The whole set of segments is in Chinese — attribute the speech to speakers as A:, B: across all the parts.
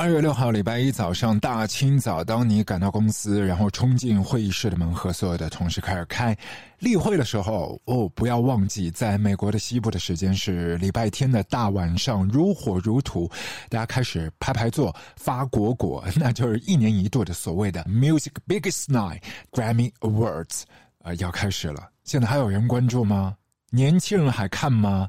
A: 二月六号，礼拜一早上大清早，当你赶到公司，然后冲进会议室的门，和所有的同事开始开例会的时候，哦，不要忘记，在美国的西部的时间是礼拜天的大晚上，如火如荼，大家开始排排坐发果果，那就是一年一度的所谓的 Music Biggest Night Grammy Awards，呃，要开始了。现在还有人关注吗？年轻人还看吗？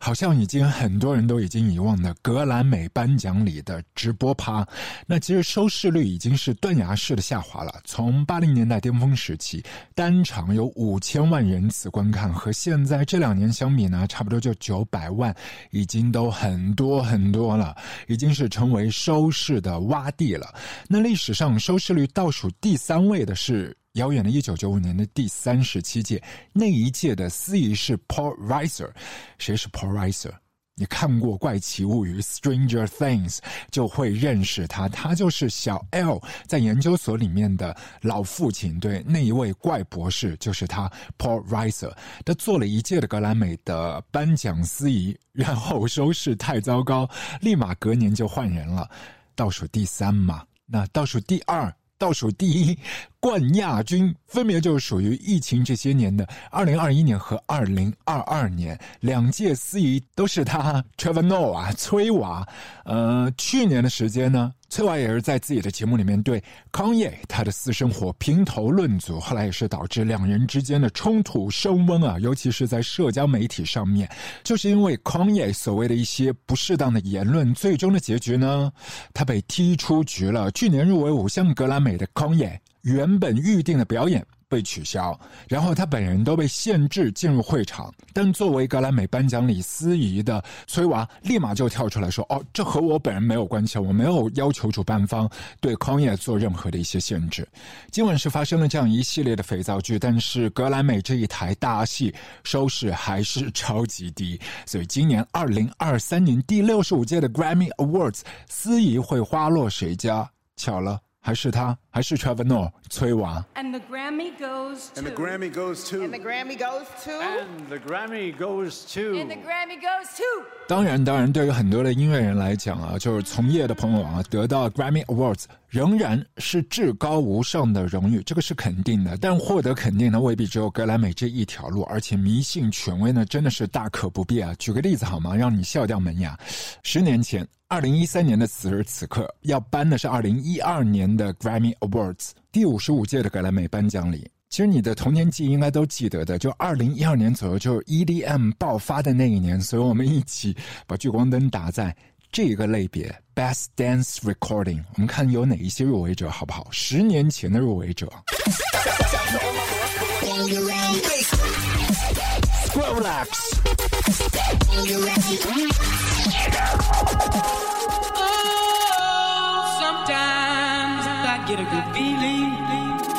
A: 好像已经很多人都已经遗忘的格兰美颁奖礼的直播趴，那其实收视率已经是断崖式的下滑了。从八零年代巅峰时期，单场有五千万人次观看，和现在这两年相比呢，差不多就九百万，已经都很多很多了，已经是成为收视的洼地了。那历史上收视率倒数第三位的是。遥远的一九九五年的第三十七届，那一届的司仪是 Paul Reiser。谁是 Paul Reiser？你看过《怪奇物语》（Stranger Things） 就会认识他，他就是小 L 在研究所里面的老父亲。对，那一位怪博士就是他 Paul Reiser。他做了一届的格莱美的颁奖司仪，然后收视太糟糕，立马隔年就换人了。倒数第三嘛，那倒数第二。倒数第一冠亚军分别就是属于疫情这些年的二零二一年和二零二二年两届司仪都是他 Trevor Noah 崔娃。呃，去年的时间呢，崔娃也是在自己的节目里面对康业他的私生活评头论足，后来也是导致两人之间的冲突升温啊，尤其是在社交媒体上面，就是因为康业所谓的一些不适当的言论，最终的结局呢，他被踢出局了。去年入围五项格莱美。的康爷原本预定的表演被取消，然后他本人都被限制进入会场。但作为格莱美颁奖礼司仪的崔娃，立马就跳出来说：“哦，这和我本人没有关系，我没有要求主办方对康也做任何的一些限制。”今晚是发生了这样一系列的肥皂剧，但是格莱美这一台大戏收视还是超级低。所以今年二零二三年第六十五届的 Grammy Awards 司仪会花落谁家？巧了。还是他，还是 Trevor Noah 崔娃。
B: And the Grammy goes to.
C: And the Grammy goes to.
D: And the Grammy goes to.
E: And the Grammy goes to.
B: And the Grammy goes to.
A: 当然，当然，对于很多的音乐人来讲啊，就是从业的朋友啊，得到 Grammy Awards 仍然是至高无上的荣誉，这个是肯定的。但获得肯定呢，未必只有格莱美这一条路，而且迷信权威呢，真的是大可不必啊。举个例子好吗？让你笑掉门牙。十年前。二零一三年的此时此刻，要颁的是二零一二年的 Grammy Awards 第五十五届的格莱美颁奖礼。其实你的童年记忆应该都记得的，就二零一二年左右，就是 EDM 爆发的那一年。所以我们一起把聚光灯打在这个类别 Best Dance Recording，我们看有哪一些入围者，好不好？十年前的入围者。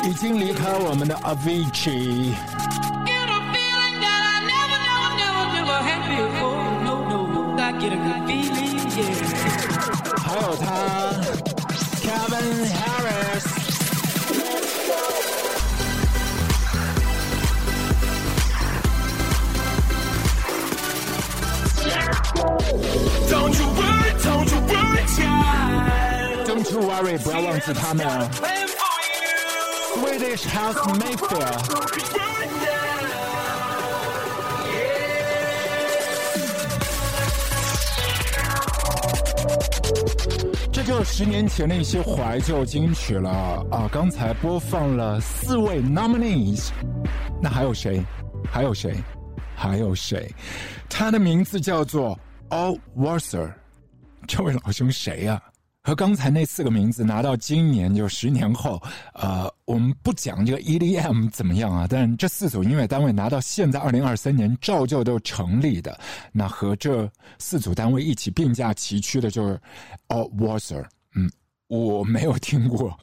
A: 已经离开我们的 Avicii。还有他，Kevin Harris。Don't you worry, don't you worry，不要忘记他们啊。Swedish House Mayfair。这就十年前的一些怀旧金曲了啊！刚才播放了四位 nominees，那还有谁？还有谁？还有谁？他的名字叫做 All Warser，。这位老兄谁呀？和刚才那四个名字拿到今年就十年后，呃，我们不讲这个 EDM 怎么样啊？但这四组音乐单位拿到现在二零二三年照旧都成立的。那和这四组单位一起并驾齐驱的就是 All Wasser。嗯，我没有听过。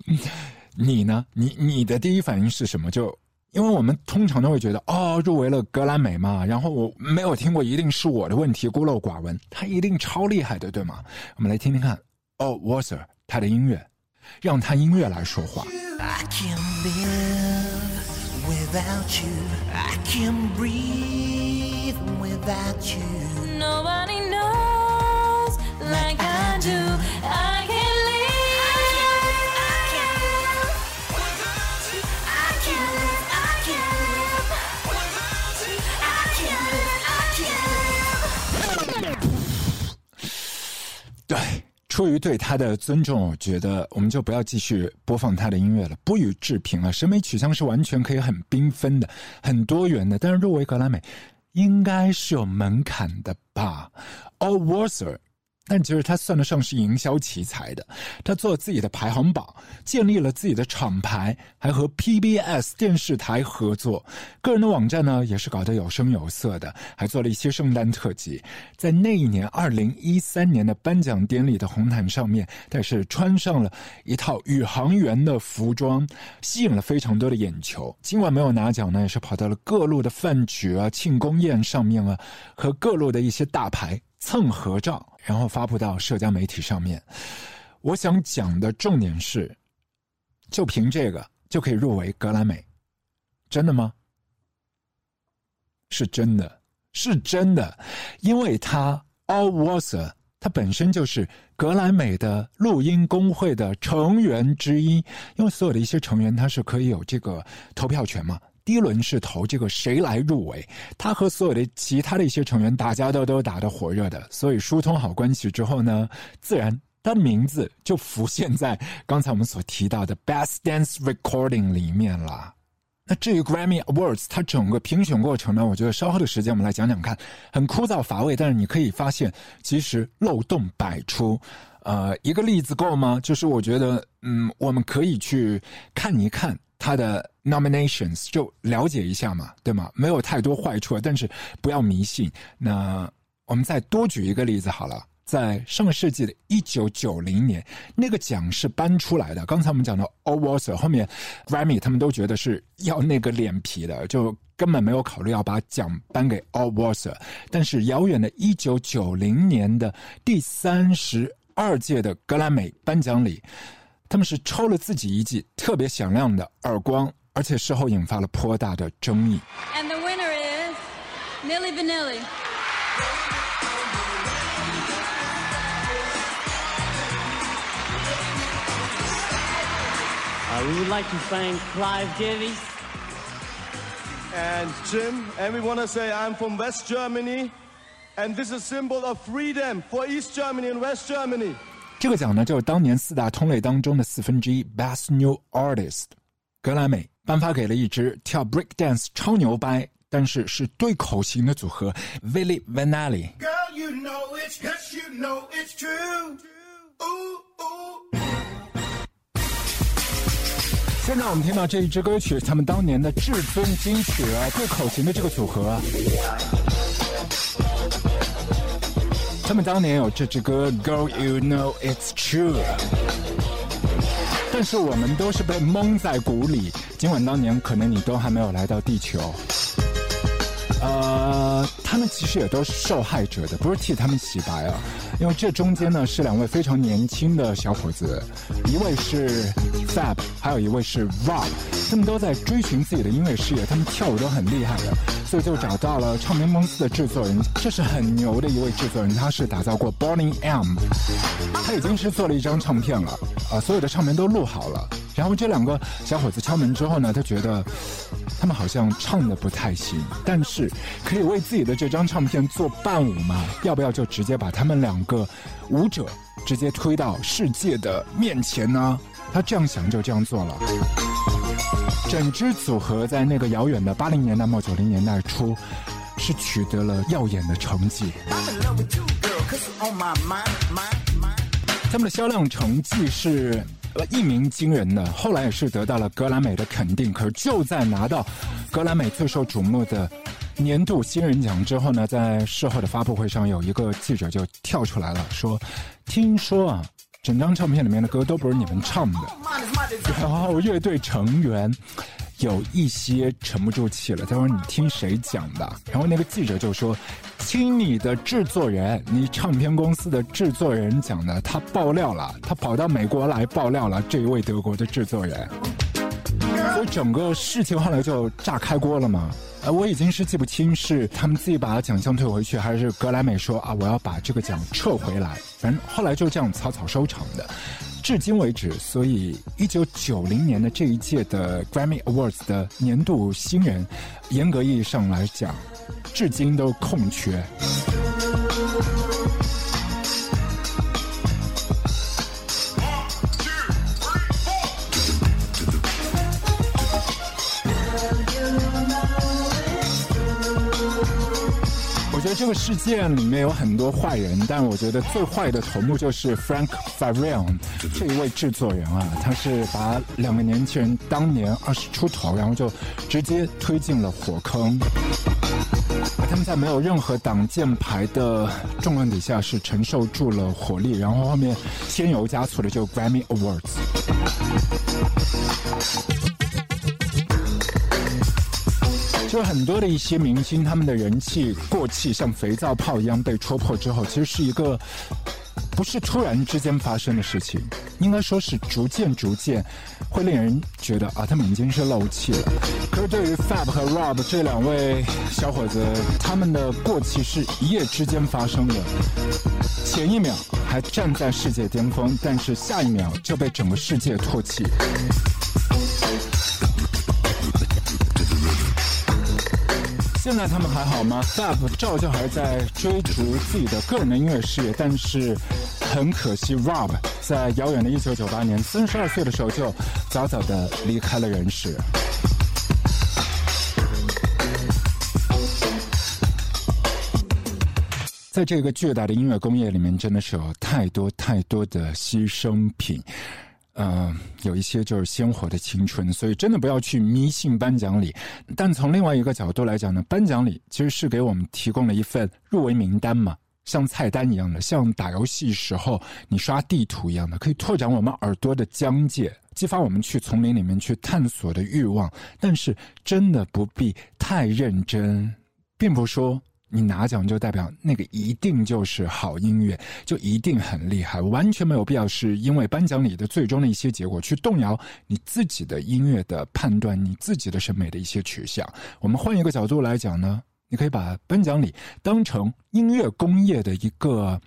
A: 你呢？你你的第一反应是什么？就因为我们通常都会觉得，哦，入围了格莱美嘛，然后我没有听过，一定是我的问题，孤陋寡闻，他一定超厉害的，对吗？我们来听听看，哦，Water，他的音乐，让他音乐来说话。I can't live without you. I can't breathe without you.
F: Nobody knows like I do. I can't. live.
A: 出于对他的尊重，我觉得我们就不要继续播放他的音乐了，不予置评了。审美取向是完全可以很缤纷的、很多元的，但是入围格莱美应该是有门槛的吧？All Warser。但其实他算得上是营销奇才的，他做自己的排行榜，建立了自己的厂牌，还和 PBS 电视台合作。个人的网站呢，也是搞得有声有色的，还做了一些圣诞特辑。在那一年，二零一三年的颁奖典礼的红毯上面，他是穿上了一套宇航员的服装，吸引了非常多的眼球。尽管没有拿奖呢，也是跑到了各路的饭局啊、庆功宴上面啊，和各路的一些大牌。蹭合照，然后发布到社交媒体上面。我想讲的重点是，就凭这个就可以入围格莱美，真的吗？是真的，是真的，因为他 All Warser，他本身就是格莱美的录音工会的成员之一，因为所有的一些成员他是可以有这个投票权嘛。第一轮是投这个谁来入围，他和所有的其他的一些成员打交道都打得火热的，所以疏通好关系之后呢，自然他的名字就浮现在刚才我们所提到的 Best Dance Recording 里面了。那至于 Grammy Awards，它整个评选过程呢，我觉得稍后的时间我们来讲讲看，很枯燥乏味，但是你可以发现其实漏洞百出。呃，一个例子够吗？就是我觉得，嗯，我们可以去看一看。他的 nominations 就了解一下嘛，对吗？没有太多坏处，但是不要迷信。那我们再多举一个例子好了，在上个世纪的一九九零年，那个奖是颁出来的。刚才我们讲的 All Warser 后面 Grammy 他们都觉得是要那个脸皮的，就根本没有考虑要把奖颁给 All Warser。但是遥远的一九九零年的第三十二届的格莱美颁奖礼。他们是抽了自己一记特别响亮的耳光，而且事后引发了颇大的争议。
B: And the winner is Milli Vanilli.
A: 这个奖呢就是当年四大通类当中的四分之一 best new artist 格莱美颁发给了一支跳 break dance 超牛掰但是是对口型的组合 villi v a n a l l i 现在我们听到这一支歌曲他们当年的至尊金曲啊对口型的这个组合他们当年有这支歌《Girl You Know It's True》，但是我们都是被蒙在鼓里。尽管当年可能你都还没有来到地球，呃，他们其实也都是受害者的，不是替他们洗白啊。因为这中间呢是两位非常年轻的小伙子，一位是 Fab，还有一位是 Rob，他们都在追寻自己的音乐事业，他们跳舞都很厉害的，所以就找到了唱片公司的制作人，这是很牛的一位制作人，他是打造过 Bonnie M，他已经是做了一张唱片了，啊，所有的唱片都录好了。然后这两个小伙子敲门之后呢，他觉得他们好像唱的不太行，但是可以为自己的这张唱片做伴舞吗？要不要就直接把他们两个舞者直接推到世界的面前呢？他这样想就这样做了。整支组合在那个遥远的八零年代末九零年代初，是取得了耀眼的成绩。他们的销量成绩是。一鸣惊人的，后来也是得到了格莱美的肯定。可是就在拿到格莱美最受瞩目的年度新人奖之后呢，在事后的发布会上，有一个记者就跳出来了，说：“听说啊，整张唱片里面的歌都不是你们唱的。”然后乐队成员。有一些沉不住气了。他说：“你听谁讲的？”然后那个记者就说：“听你的制作人，你唱片公司的制作人讲的。他爆料了，他跑到美国来爆料了。这一位德国的制作人，所以整个事情后来就炸开锅了嘛。呃，我已经是记不清是他们自己把奖项退回去，还是格莱美说啊，我要把这个奖撤回来。反正后来就这样草草收场的。”至今为止，所以一九九零年的这一届的 Grammy Awards 的年度新人，严格意义上来讲，至今都空缺。这个事件里面有很多坏人，但我觉得最坏的头目就是 Frank Farion 这一位制作人啊，他是把两个年轻人当年二十出头，然后就直接推进了火坑。他们在没有任何挡箭牌的重量底下，是承受住了火力，然后后面添油加醋的就 Grammy Awards。就很多的一些明星，他们的人气过气，像肥皂泡一样被戳破之后，其实是一个不是突然之间发生的事情，应该说是逐渐逐渐会令人觉得啊，他们已经是漏气了。可是对于 Fab 和 Rob 这两位小伙子，他们的过气是一夜之间发生的，前一秒还站在世界巅峰，但是下一秒就被整个世界唾弃。现在他们还好吗？Fab 照旧还在追逐自己的个人的音乐事业，但是很可惜，Rob 在遥远的1998年三十二岁的时候就早早的离开了人世。在这个巨大的音乐工业里面，真的是有太多太多的牺牲品。嗯，有一些就是鲜活的青春，所以真的不要去迷信颁奖礼。但从另外一个角度来讲呢，颁奖礼其实是给我们提供了一份入围名单嘛，像菜单一样的，像打游戏时候你刷地图一样的，可以拓展我们耳朵的疆界，激发我们去丛林里面去探索的欲望。但是真的不必太认真，并不说。你拿奖就代表那个一定就是好音乐，就一定很厉害，完全没有必要是因为颁奖礼的最终的一些结果去动摇你自己的音乐的判断，你自己的审美的一些取向。我们换一个角度来讲呢，你可以把颁奖礼当成音乐工业的一个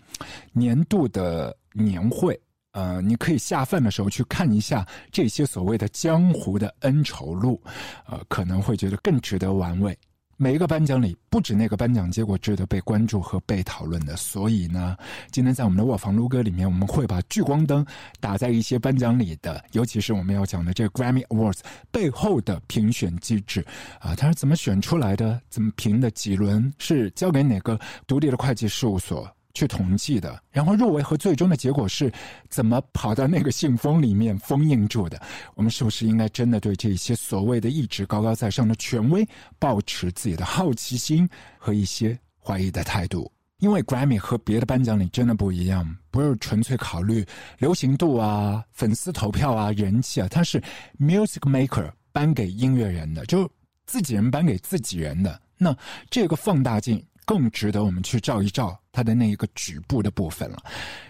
A: 年度的年会，呃，你可以下饭的时候去看一下这些所谓的江湖的恩仇录，呃，可能会觉得更值得玩味。每一个颁奖礼，不止那个颁奖结果值得被关注和被讨论的，所以呢，今天在我们的卧房撸歌里面，我们会把聚光灯打在一些颁奖礼的，尤其是我们要讲的这个 Grammy Awards 背后的评选机制啊，它是怎么选出来的？怎么评的？几轮是交给哪个独立的会计事务所？去统计的，然后入围和最终的结果是怎么跑到那个信封里面封印住的？我们是不是应该真的对这些所谓的一直高高在上的权威，保持自己的好奇心和一些怀疑的态度？因为 Grammy 和别的颁奖礼真的不一样，不是纯粹考虑流行度啊、粉丝投票啊、人气啊，它是 Music Maker 颁给音乐人的，就自己人颁给自己人的。那这个放大镜。更值得我们去照一照他的那一个局部的部分了。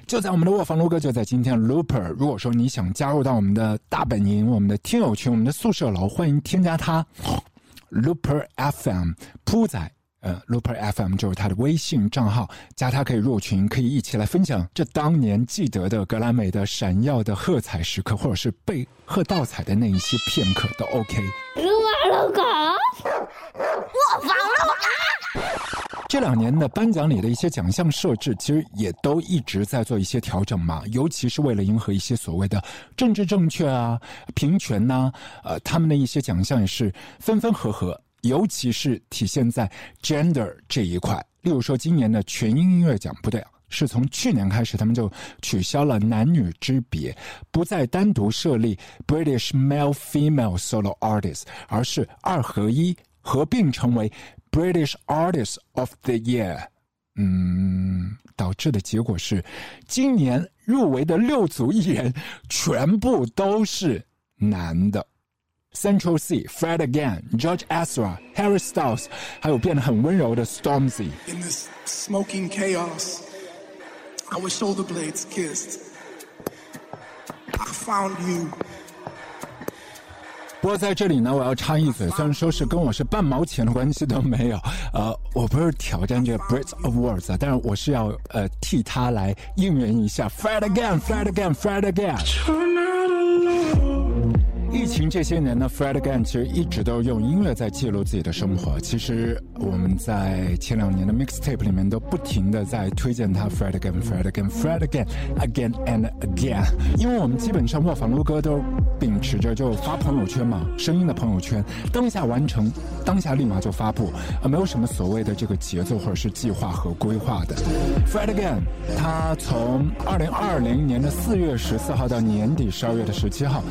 A: 就在我们的卧房录歌，就在今天 Looper。如果说你想加入到我们的大本营、我们的听友群、我们的宿舍楼，欢迎添加他 Looper FM 铺仔。呃，Looper FM 就是他的微信账号，加他可以入群，可以一起来分享这当年记得的格莱美的闪耀的喝彩时刻，或者是被喝倒彩的那一些片刻都 OK。
F: 撸啊撸狗，卧房撸啊。
A: 这两年的颁奖礼的一些奖项设置，其实也都一直在做一些调整嘛，尤其是为了迎合一些所谓的政治正确啊、平权呐，呃，他们的一些奖项也是分分合合，尤其是体现在 gender 这一块。例如说，今年的全英音乐奖不对，是从去年开始，他们就取消了男女之别，不再单独设立 British Male Female Solo Artist，而是二合一合并成为。British Artist of the Year，嗯，导致的结果是，今年入围的六组艺人全部都是男的。Central C、Fred Again、George Ezra、Harry Styles，还有变得很温柔的
G: Stormzy。In this smoking chaos, our shoulder blades kissed. I found you.
A: 不过在这里呢，我要插一嘴，虽然说是跟我是半毛钱的关系都没有，呃，我不是挑战这个 Brit Awards，但是我是要呃替他来应援一下 Fight Again，Fight Again，Fight again。情这些年呢，Fred again 其实一直都用音乐在记录自己的生活。其实我们在前两年的 mixtape 里面都不停的在推荐他 Fred again，Fred again，Fred again，again and again。因为我们基本上卧房录歌都秉持着就发朋友圈嘛，声音的朋友圈，当下完成，当下立马就发布，啊，没有什么所谓的这个节奏或者是计划和规划的。Fred Again，他从二零二零年的四月十四号到年底十二月的十七号，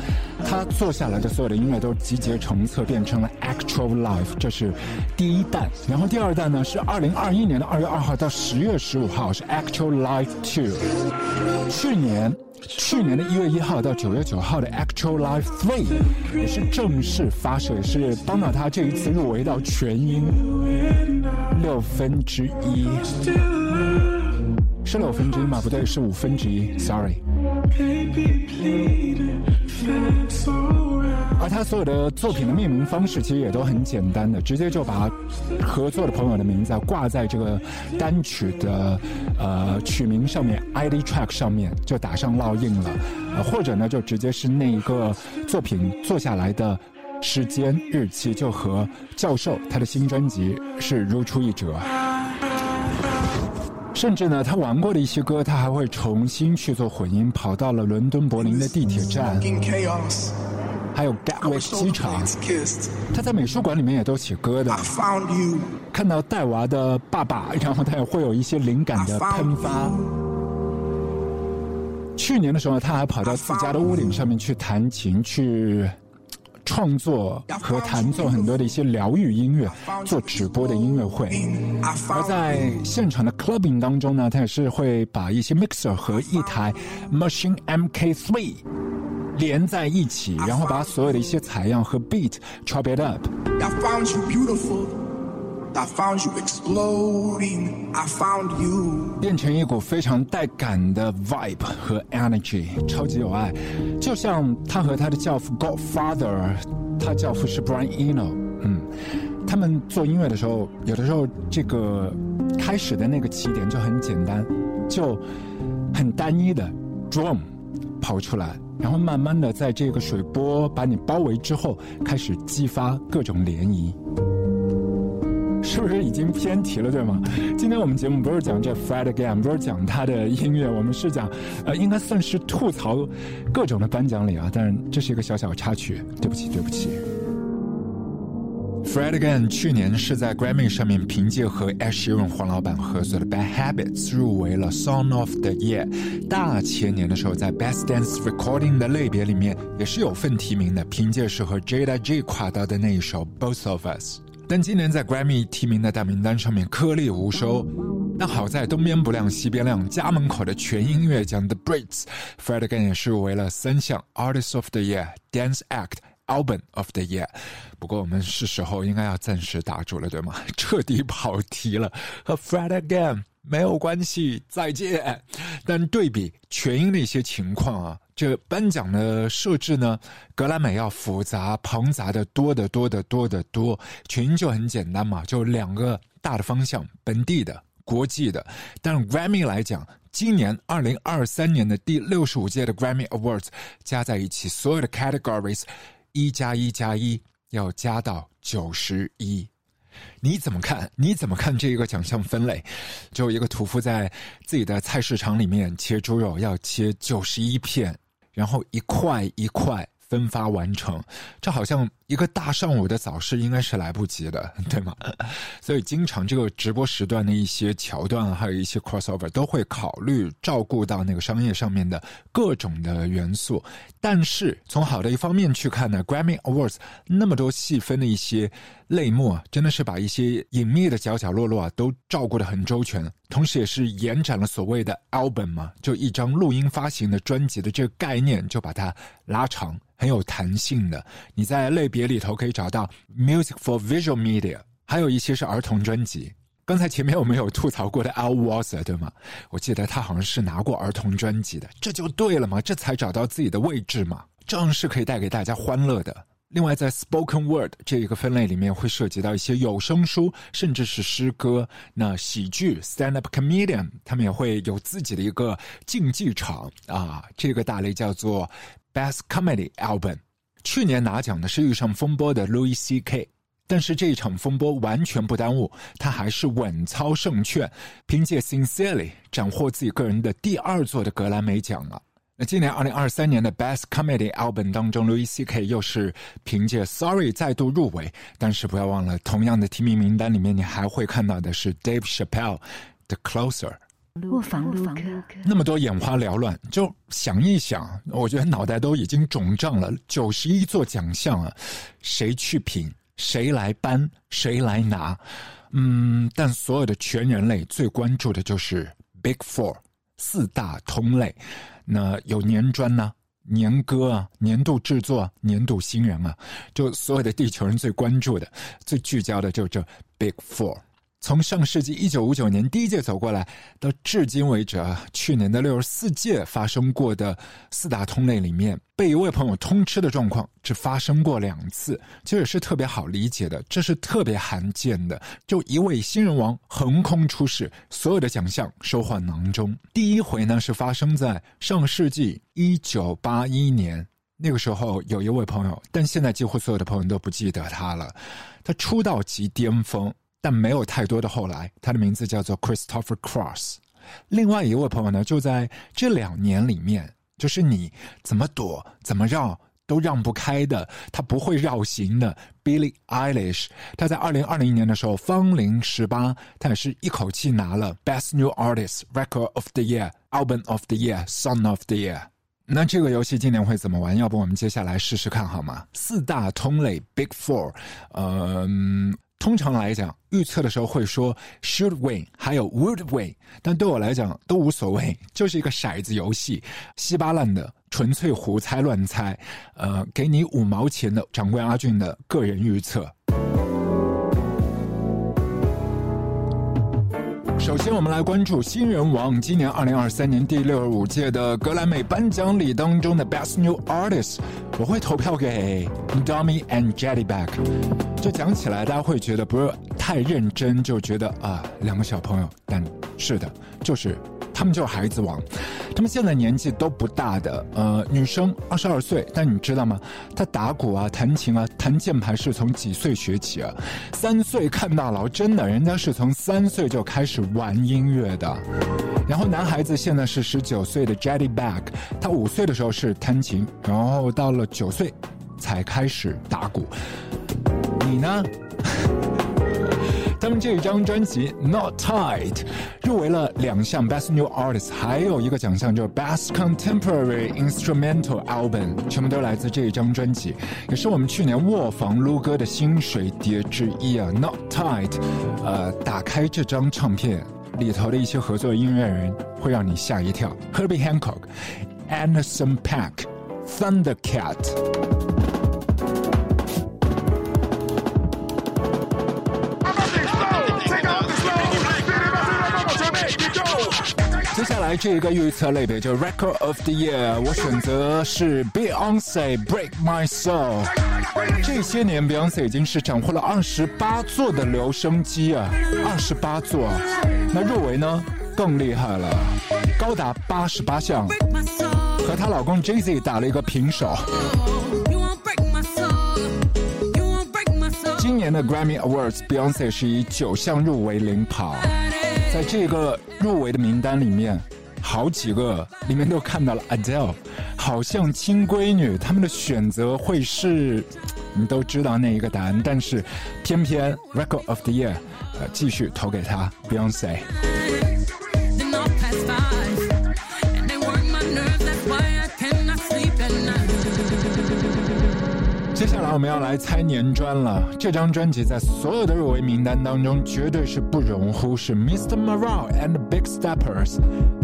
A: 他坐下来的所有的音乐都集结成册，变成了 Actual Life，这是第一弹。然后第二弹呢是二零二一年的二月二号到十月十五号是 Actual Life Two。去年。去年的一月一号到九月九号的 Actual Life Three 也是正式发射，也是帮到他这一次入围到全英六分之一，是六分之一吗？不对，是五分之一，Sorry。而他所有的作品的命名方式其实也都很简单的，直接就把合作的朋友的名字挂在这个单曲的呃曲名上面，ID track 上面就打上烙印了，呃或者呢就直接是那一个作品做下来的时间日期，就和教授他的新专辑是如出一辙。甚至呢，他玩过的一些歌，他还会重新去做混音，跑到了伦敦、柏林的地铁站，还有 Gatwick 机场。他在美术馆里面也都写歌的。看到带娃的爸爸，然后他也会有一些灵感的喷发。去年的时候，他还跑到自家的屋顶上面去弹琴去。创作和弹奏很多的一些疗愈音乐，做直播的音乐会，而在现场的 clubbing 当中呢，他也是会把一些 mixer 和一台 Machine MK3 连在一起，然后把所有的一些采样和 beat chop it up。I found you exploding. I found you. 变成一股非常带感的 vibe 和 energy，超级有爱，就像他和他的教父 Godfather，他教父是 Brian Eno，嗯，他们做音乐的时候，有的时候这个开始的那个起点就很简单，就很单一的 drum 跑出来，然后慢慢的在这个水波把你包围之后，开始激发各种涟漪。是不是已经偏题了，对吗？今天我们节目不是讲这 Fred Again，不是讲他的音乐，我们是讲，呃，应该算是吐槽各种的颁奖礼啊。但是这是一个小小插曲，对不起，对不起。Fred Again 去年是在 Grammy 上面凭借和 Asheron 黄老板合作的 Bad Habits 入围了 Song of the Year。大前年的时候，在 Best Dance Recording 的类别里面也是有份提名的，凭借是和 Jada J 跨到的那一首 Both of Us。但今年在 Grammy 提名的大名单上面颗粒无收。但好在东边不亮西边亮，家门口的全音乐奖 The Brits，Fred Again 也是入围了三项 Artist of the Year、Dance Act、Album of the Year。不过我们是时候应该要暂时打住了，对吗？彻底跑题了，和 Fred Again 没有关系，再见。但对比全英的一些情况啊。这颁奖的设置呢，格莱美要复杂庞杂的多得多得多得多，全英就很简单嘛，就两个大的方向，本地的、国际的。但 Grammy 来讲，今年二零二三年的第六十五届的 Grammy Awards 加在一起，所有的 categories 一加一加一要加到九十一。你怎么看？你怎么看这一个奖项分类？就一个屠夫在自己的菜市场里面切猪肉，要切九十一片。然后一块一块分发完成，这好像。一个大上午的早市应该是来不及的，对吗？所以经常这个直播时段的一些桥段，还有一些 crossover 都会考虑照顾到那个商业上面的各种的元素。但是从好的一方面去看呢，Grammy Awards 那么多细分的一些类目啊，真的是把一些隐秘的角角落落啊都照顾的很周全，同时也是延展了所谓的 album 嘛，就一张录音发行的专辑的这个概念，就把它拉长。很有弹性的，你在类别里头可以找到 music for visual media，还有一些是儿童专辑。刚才前面我们有吐槽过的 Al w a s e r 对吗？我记得他好像是拿过儿童专辑的，这就对了嘛，这才找到自己的位置嘛，这样是可以带给大家欢乐的。另外，在 spoken word 这一个分类里面，会涉及到一些有声书，甚至是诗歌。那喜剧 stand up comedian，他们也会有自己的一个竞技场啊，这个大类叫做。Best Comedy Album，去年拿奖的是遇上风波的 Louis C.K.，但是这一场风波完全不耽误，他还是稳操胜券，凭借 Sincerely 斩获自己个人的第二座的格莱美奖了！那今年二零二三年的 Best Comedy Album 当中，Louis C.K. 又是凭借 Sorry 再度入围。但是不要忘了，同样的提名名单里面，你还会看到的是 Dave Chappelle 的 Closer。
F: 卧房录歌，
A: 那么多眼花缭乱，就想一想，我觉得脑袋都已经肿胀了。九十一座奖项啊，谁去品？谁来颁？谁来拿？嗯，但所有的全人类最关注的就是 Big Four 四大通类。那有年专呢、年歌啊、年度制作、啊年度新人啊，就所有的地球人最关注的、最聚焦的，就这 Big Four。从上世纪一九五九年第一届走过来，到至今为止啊，去年的六十四届发生过的四大通类里面，被一位朋友通吃的状况只发生过两次，这也是特别好理解的，这是特别罕见的，就一位新人王横空出世，所有的奖项收获囊中。第一回呢是发生在上世纪一九八一年，那个时候有一位朋友，但现在几乎所有的朋友都不记得他了，他出道即巅峰。但没有太多的后来，他的名字叫做 Christopher Cross。另外一位朋友呢，就在这两年里面，就是你怎么躲、怎么绕都让不开的，他不会绕行的 Billie Eilish。他在二零二零年的时候芳龄十八，他也是一口气拿了 Best New Artist、Record of the Year、Album of the Year、Song of the Year。那这个游戏今年会怎么玩？要不我们接下来试试看好吗？四大通类 Big Four，嗯。通常来讲，预测的时候会说 should win，还有 would win，但对我来讲都无所谓，就是一个骰子游戏，稀巴烂的，纯粹胡猜乱猜。呃，给你五毛钱的掌柜阿俊的个人预测。首先，我们来关注新人王，今年二零二三年第六十五届的格莱美颁奖礼当中的 Best New Artist，我会投票给 Domi and Jetty Back。就讲起来，大家会觉得不是太认真，就觉得啊，两个小朋友，但是的，就是。他们就是孩子王，他们现在年纪都不大的，呃，女生二十二岁，但你知道吗？她打鼓啊、弹琴啊、弹键盘是从几岁学起啊？三岁看大佬，真的，人家是从三岁就开始玩音乐的。然后男孩子现在是十九岁的 Jetty Back，他五岁的时候是弹琴，然后到了九岁才开始打鼓。你呢？他们这一张专辑《Not Tight》入围了两项 Best New Artist，还有一个奖项就是 Best Contemporary Instrumental Album，全部都来自这一张专辑，也是我们去年卧房撸歌的新水碟之一啊。《Not Tight》，呃，打开这张唱片里头的一些合作音乐人会让你吓一跳：Herbie Hancock、Anderson Paak、Thundercat。接下来这一个预测类别就 Record of the Year，我选择是 Beyonce Break My Soul。这些年 Beyonce 已经是斩获了二十八座的留声机啊，二十八座。那入围呢更厉害了，高达八十八项，和她老公 Jay Z 打了一个平手。今年的 Grammy Awards，Beyonce 是以九项入围领跑。在这个入围的名单里面，好几个里面都看到了 Adele，好像亲闺女，他们的选择会是，你都知道那一个答案，但是偏偏 Record of the Year，呃，继续投给他 Beyonce。接下来我们要来猜年专了。这张专辑在所有的入围名单当中，绝对是不容忽视。Mr. Morale and Big Steppers，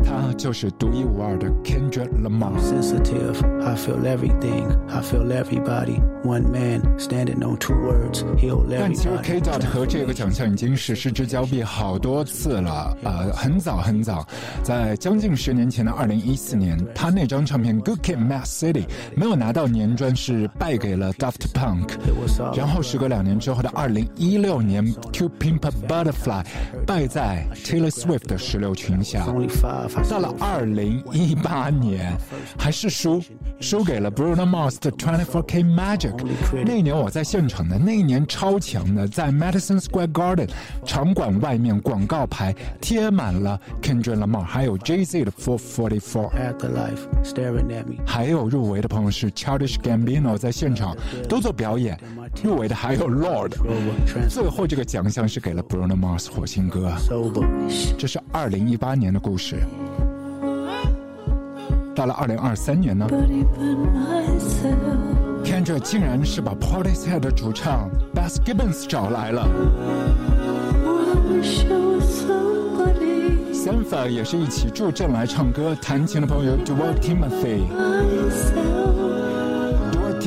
A: 他就是独一无二的 Kendrick Lamar。
H: Sensitive, I feel everything, I feel everybody. One man standing on two words, heal
A: 但其实. K Dot 和这个奖项已经是失之交臂好多次了。呃，很早很早，在将近十年前的二零一四年，他那张唱片《Good Kid, Mad City》没有拿到年专，是败给了 Daft Punk。然后时隔两年之后的二零一六年，《To Pimp a Butterfly》败在 Taylor Swift 的石榴裙下。到了二零一八年，还是输，输给了 Bruno Mars 的 Twenty Four K Magic。那年我在现场的，那一年超强的，在 Madison Square Garden 场馆外面广告牌贴满了 Kendrick Lamar，还有 Jay Z 的 Four Forty Four。还有入围的朋友是 Childish Gambino，在现场都做表演。入围的还有 Lord，最后这个奖项是给了 Bruno Mars 火星哥。这是二零一八年的故事。到了二零二三年呢，Kendrick 竟然是把 Portishead 的主唱 Bass Gibbons 找来了。Sanfa 也是一起助阵来唱歌，弹琴的朋友 Dwayne Timothy。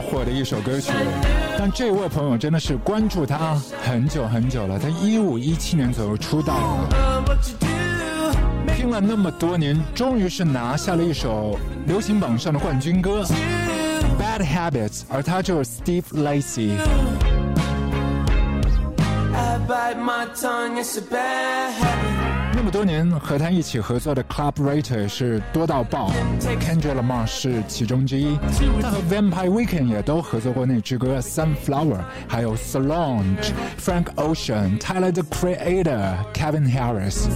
A: 火的一首歌曲。但这位朋友真的是关注他很久很久了，他一五一七年左右出道了，拼了那么多年，终于是拿下了一首流行榜上的冠军歌《Bad Habits》，而他就是 Steve Lacy。这么多年和他一起合作的 Club Rater 是多到爆，Kendrick Lamar 是其中之一。他和 Vampire Weekend 也都合作过那支歌 Sunflower，还有 Solange、Frank Ocean、Tyler the Creator、Kevin Harris。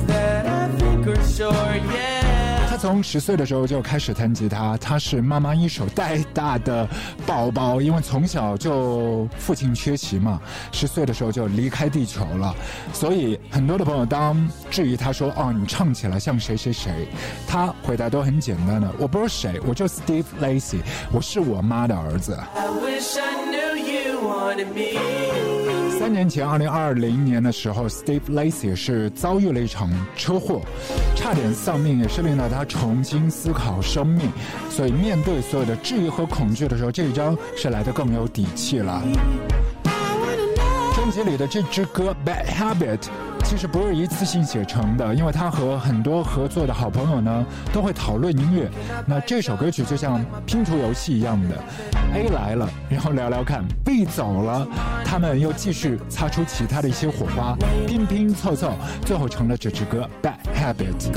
A: 他从十岁的时候就开始弹吉他，他是妈妈一手带大的宝宝，因为从小就父亲缺席嘛，十岁的时候就离开地球了，所以很多的朋友当质疑他说：“哦，你唱起来像谁谁谁？”他回答都很简单的：“我不是谁，我就 Steve Lacy，我是我妈的儿子 i wish i knew you wanted me。”三年前，二零二零年的时候，Steve Lacy 是遭遇了一场车祸，差点丧命，也是令到他重新思考生命。所以，面对所有的质疑和恐惧的时候，这一张是来的更有底气了。专辑里的这支歌《Bad Habit》。其实不是一次性写成的，因为他和很多合作的好朋友呢都会讨论音乐。那这首歌曲就像拼图游戏一样的，A 来了，然后聊聊看；B 走了，他们又继续擦出其他的一些火花，拼拼凑凑，最后成了这支歌《Bad Habit》。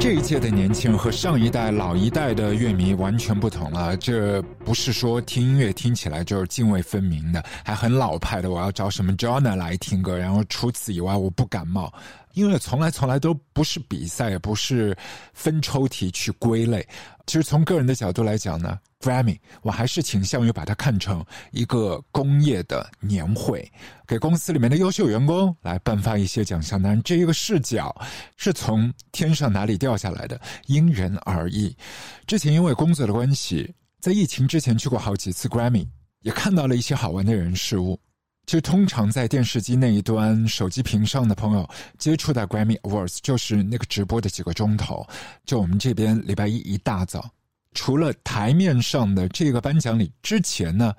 A: 这一届的年轻和上一代、老一代的乐迷完全不同了。这不是说听音乐听起来就是泾渭分明的，还很老派的。我要找什么 Jona 来听歌，然后除此以外我不感冒。音乐从来从来都不是比赛，也不是分抽题去归类。其实从个人的角度来讲呢，Grammy 我还是倾向于把它看成一个工业的年会，给公司里面的优秀员工来颁发一些奖项。当然，这一个视角是从天上哪里掉下来的，因人而异。之前因为工作的关系，在疫情之前去过好几次 Grammy，也看到了一些好玩的人事物。其实，通常在电视机那一端、手机屏上的朋友接触到 Grammy Awards，就是那个直播的几个钟头。就我们这边礼拜一一大早，除了台面上的这个颁奖礼之前呢，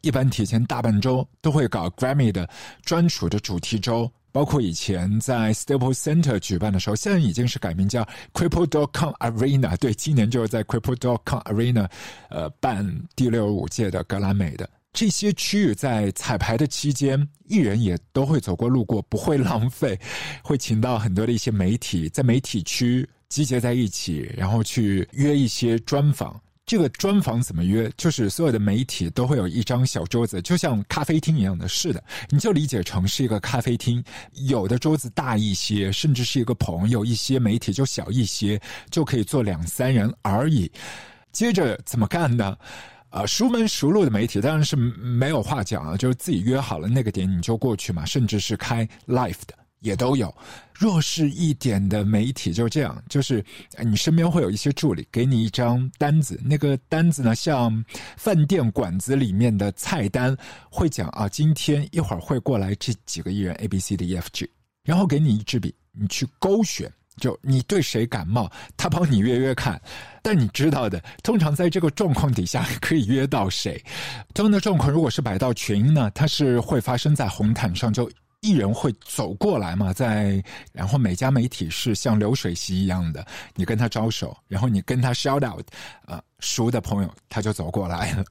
A: 一般提前大半周都会搞 Grammy 的专属的主题周，包括以前在 Staple Center 举办的时候，现在已经是改名叫 Crypto.com Arena。对，今年就是在 Crypto.com Arena，呃，办第六十五届的格莱美的。这些区域在彩排的期间，艺人也都会走过路过，不会浪费，会请到很多的一些媒体，在媒体区集结在一起，然后去约一些专访。这个专访怎么约？就是所有的媒体都会有一张小桌子，就像咖啡厅一样的。是的，你就理解成是一个咖啡厅，有的桌子大一些，甚至是一个棚；有一些媒体就小一些，就可以坐两三人而已。接着怎么干呢？啊，熟门熟路的媒体当然是没有话讲啊，就是自己约好了那个点你就过去嘛，甚至是开 live 的也都有。弱势一点的媒体就这样，就是你身边会有一些助理给你一张单子，那个单子呢像饭店馆子里面的菜单，会讲啊，今天一会儿会过来这几个艺人 A、B、C、D、E、F、G。然后给你一支笔，你去勾选。就你对谁感冒，他帮你约约看。但你知道的，通常在这个状况底下可以约到谁？这样的状况如果是摆到群呢，它是会发生在红毯上，就艺人会走过来嘛，在然后每家媒体是像流水席一样的，你跟他招手，然后你跟他 shout out，呃，熟的朋友他就走过来了。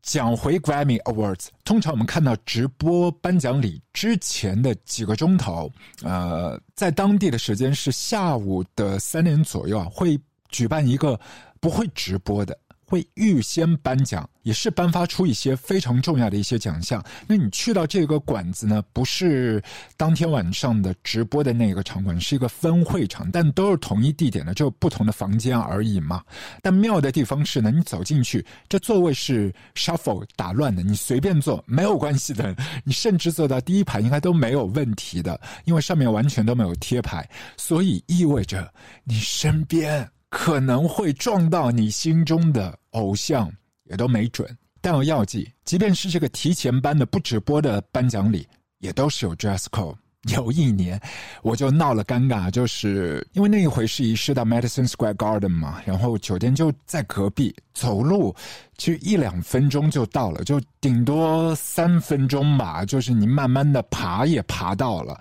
A: 讲回 Grammy Awards，通常我们看到直播颁奖礼之前的几个钟头，呃，在当地的时间是下午的三点左右啊，会举办一个不会直播的。会预先颁奖，也是颁发出一些非常重要的一些奖项。那你去到这个馆子呢，不是当天晚上的直播的那个场馆，是一个分会场，但都是同一地点的，就不同的房间而已嘛。但妙的地方是呢，你走进去，这座位是 shuffle 打乱的，你随便坐没有关系的，你甚至坐到第一排应该都没有问题的，因为上面完全都没有贴牌，所以意味着你身边。可能会撞到你心中的偶像，也都没准。但我要记，即便是这个提前班的不直播的颁奖礼，也都是有 dress code。有一年，我就闹了尴尬，就是因为那一回是移师到 Madison Square Garden 嘛，然后酒店就在隔壁，走路其实一两分钟就到了，就顶多三分钟吧，就是你慢慢的爬也爬到了。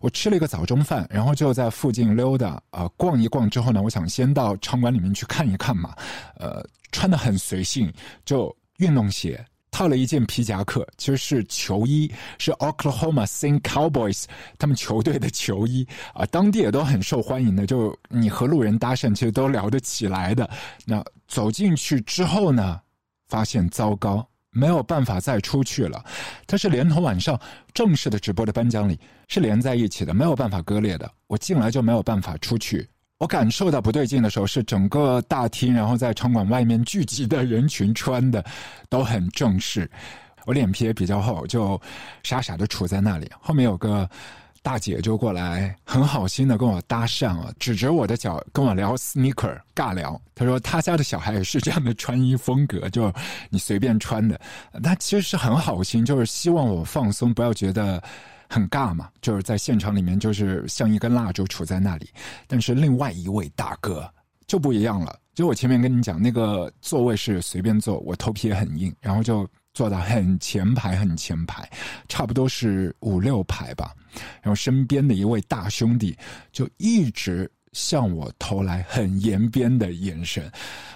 A: 我吃了一个早中饭，然后就在附近溜达，呃，逛一逛之后呢，我想先到场馆里面去看一看嘛，呃，穿的很随性，就运动鞋，套了一件皮夹克，其实是球衣，是 Oklahoma City Cowboys 他们球队的球衣啊，当地也都很受欢迎的，就你和路人搭讪，其实都聊得起来的。那走进去之后呢，发现糟糕。没有办法再出去了，它是连同晚上正式的直播的颁奖礼是连在一起的，没有办法割裂的。我进来就没有办法出去。我感受到不对劲的时候，是整个大厅，然后在场馆外面聚集的人群穿的都很正式。我脸皮也比较厚，就傻傻的杵在那里。后面有个。大姐就过来，很好心的跟我搭讪啊，指着我的脚跟我聊 sneaker，尬聊。她说她家的小孩也是这样的穿衣风格，就你随便穿的。她其实是很好心，就是希望我放松，不要觉得很尬嘛。就是在现场里面，就是像一根蜡烛杵在那里。但是另外一位大哥就不一样了，就我前面跟你讲，那个座位是随便坐，我头皮也很硬，然后就。坐到很前排，很前排，差不多是五六排吧。然后身边的一位大兄弟就一直向我投来很延边的眼神，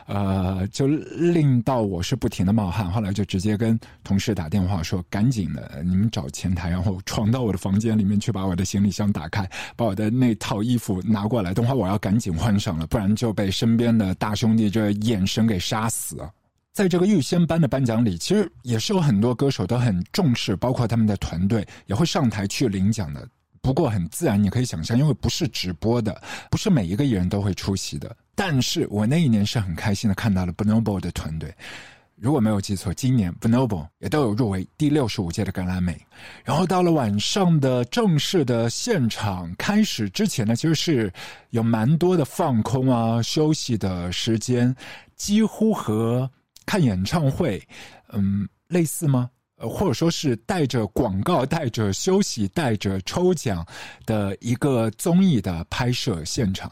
A: 呃，就令到我是不停的冒汗。后来就直接跟同事打电话说：“赶紧的，你们找前台，然后闯到我的房间里面去，把我的行李箱打开，把我的那套衣服拿过来。等会我要赶紧换上了，不然就被身边的大兄弟这眼神给杀死了。”在这个预先颁的颁奖礼，其实也是有很多歌手都很重视，包括他们的团队也会上台去领奖的。不过很自然，你可以想象，因为不是直播的，不是每一个艺人都会出席的。但是我那一年是很开心的看到了 Bonobo 的团队。如果没有记错，今年 Bonobo 也都有入围第六十五届的格莱美。然后到了晚上的正式的现场开始之前呢，其实是有蛮多的放空啊、休息的时间，几乎和。看演唱会，嗯，类似吗？呃，或者说是带着广告、带着休息、带着抽奖的一个综艺的拍摄现场，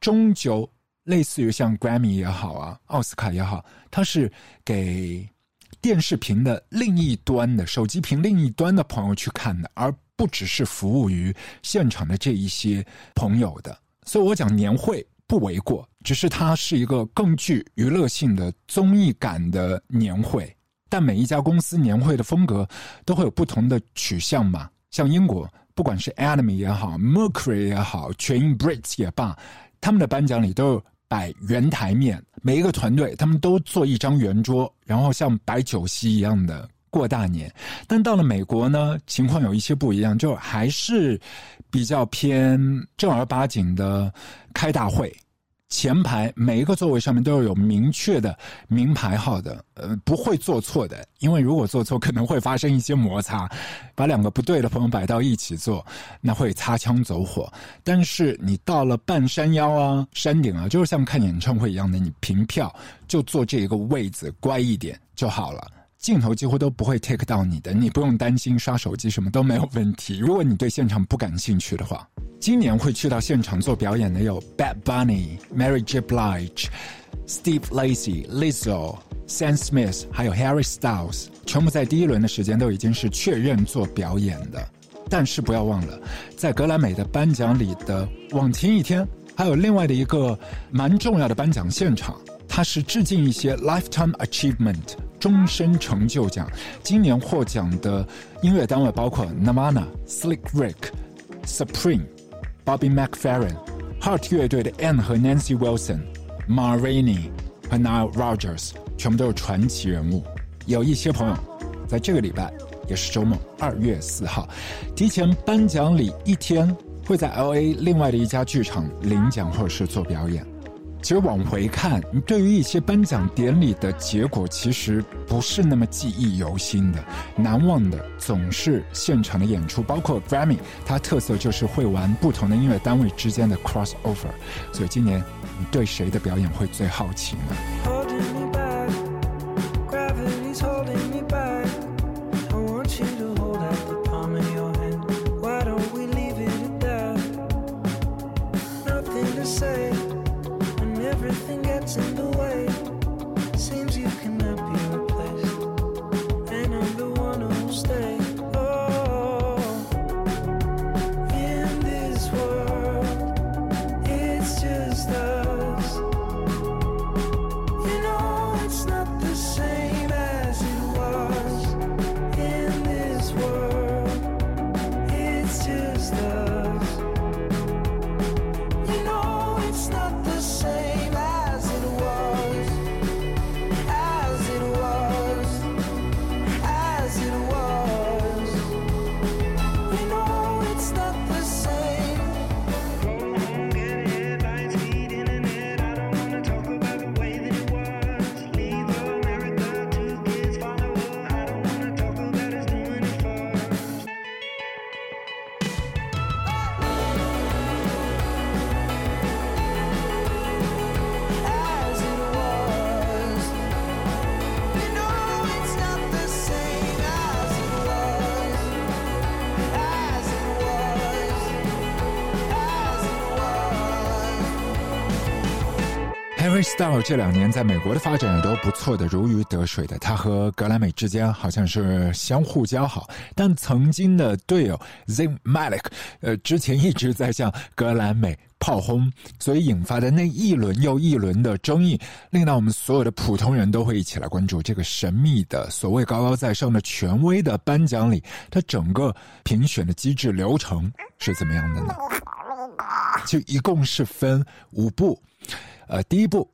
A: 终究类似于像 Grammy 也好啊，奥斯卡也好，它是给电视屏的另一端的手机屏另一端的朋友去看的，而不只是服务于现场的这一些朋友的。所以我讲年会。不为过，只是它是一个更具娱乐性的综艺感的年会。但每一家公司年会的风格都会有不同的取向嘛。像英国，不管是 Academy 也好，Mercury 也好，全英 Brits 也罢，他们的颁奖礼都摆圆台面，每一个团队他们都坐一张圆桌，然后像摆酒席一样的。过大年，但到了美国呢，情况有一些不一样，就还是比较偏正儿八经的开大会。前排每一个座位上面都要有明确的名牌号的，呃，不会做错的，因为如果做错，可能会发生一些摩擦。把两个不对的朋友摆到一起坐，那会擦枪走火。但是你到了半山腰啊、山顶啊，就是像看演唱会一样的，你凭票就坐这一个位子，乖一点就好了。镜头几乎都不会 take 到你的，你不用担心刷手机什么都没有问题。如果你对现场不感兴趣的话，今年会去到现场做表演的有 Bad Bunny、Mary J. Blige、Steve Lacy、Lizzo、Sam Smith，还有 Harry Styles，全部在第一轮的时间都已经是确认做表演的。但是不要忘了，在格莱美的颁奖礼的往前一天，还有另外的一个蛮重要的颁奖现场，它是致敬一些 Lifetime Achievement 终身成就奖。今年获奖的音乐单位包括 Nirvana、Slick Rick、Supreme、Bobby McFerrin、Heart 乐队的 Anne 和 Nancy Wilson、Ma Rainey 和 Nile Rogers，全部都是传奇人物。有一些朋友在这个礼拜。也是周末，二月四号，提前颁奖礼一天会在 L A 另外的一家剧场领奖或者是做表演。其实往回看，你对于一些颁奖典礼的结果，其实不是那么记忆犹新的，难忘的总是现场的演出，包括 Grammy，它特色就是会玩不同的音乐单位之间的 crossover。所以今年你对谁的表演会最好奇呢 Style 这两年在美国的发展也都不错的，如鱼得水的。他和格莱美之间好像是相互交好，但曾经的队友 Zay Malik，呃，之前一直在向格莱美炮轰，所以引发的那一轮又一轮的争议，令到我们所有的普通人都会一起来关注这个神秘的、所谓高高在上的权威的颁奖礼，它整个评选的机制流程是怎么样的呢？就一共是分五步。呃，第一步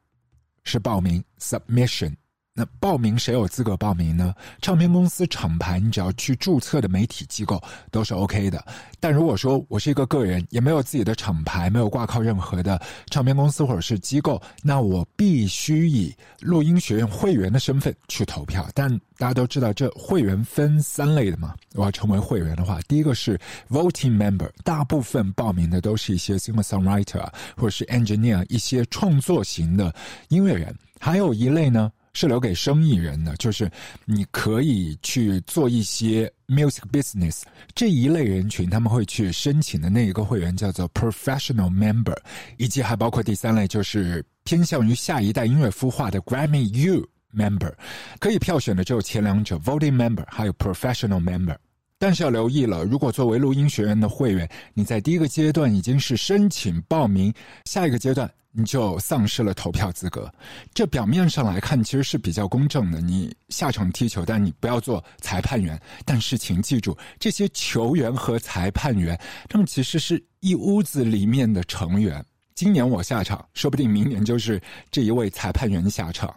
A: 是报名 submission。那报名谁有资格报名呢？唱片公司、厂牌，你只要去注册的媒体机构都是 OK 的。但如果说我是一个个人，也没有自己的厂牌，没有挂靠任何的唱片公司或者是机构，那我必须以录音学院会员的身份去投票。但大家都知道，这会员分三类的嘛。我要成为会员的话，第一个是 voting member，大部分报名的都是一些 singer songwriter 或者是 engineer，一些创作型的音乐人。还有一类呢。是留给生意人的，就是你可以去做一些 music business 这一类人群，他们会去申请的那一个会员叫做 professional member，以及还包括第三类，就是偏向于下一代音乐孵化的 Grammy U member，可以票选的只有前两者 voting member，还有 professional member。但是要留意了，如果作为录音学院的会员，你在第一个阶段已经是申请报名，下一个阶段。你就丧失了投票资格。这表面上来看其实是比较公正的，你下场踢球，但你不要做裁判员。但是请记住，这些球员和裁判员，他们其实是一屋子里面的成员。今年我下场，说不定明年就是这一位裁判员下场。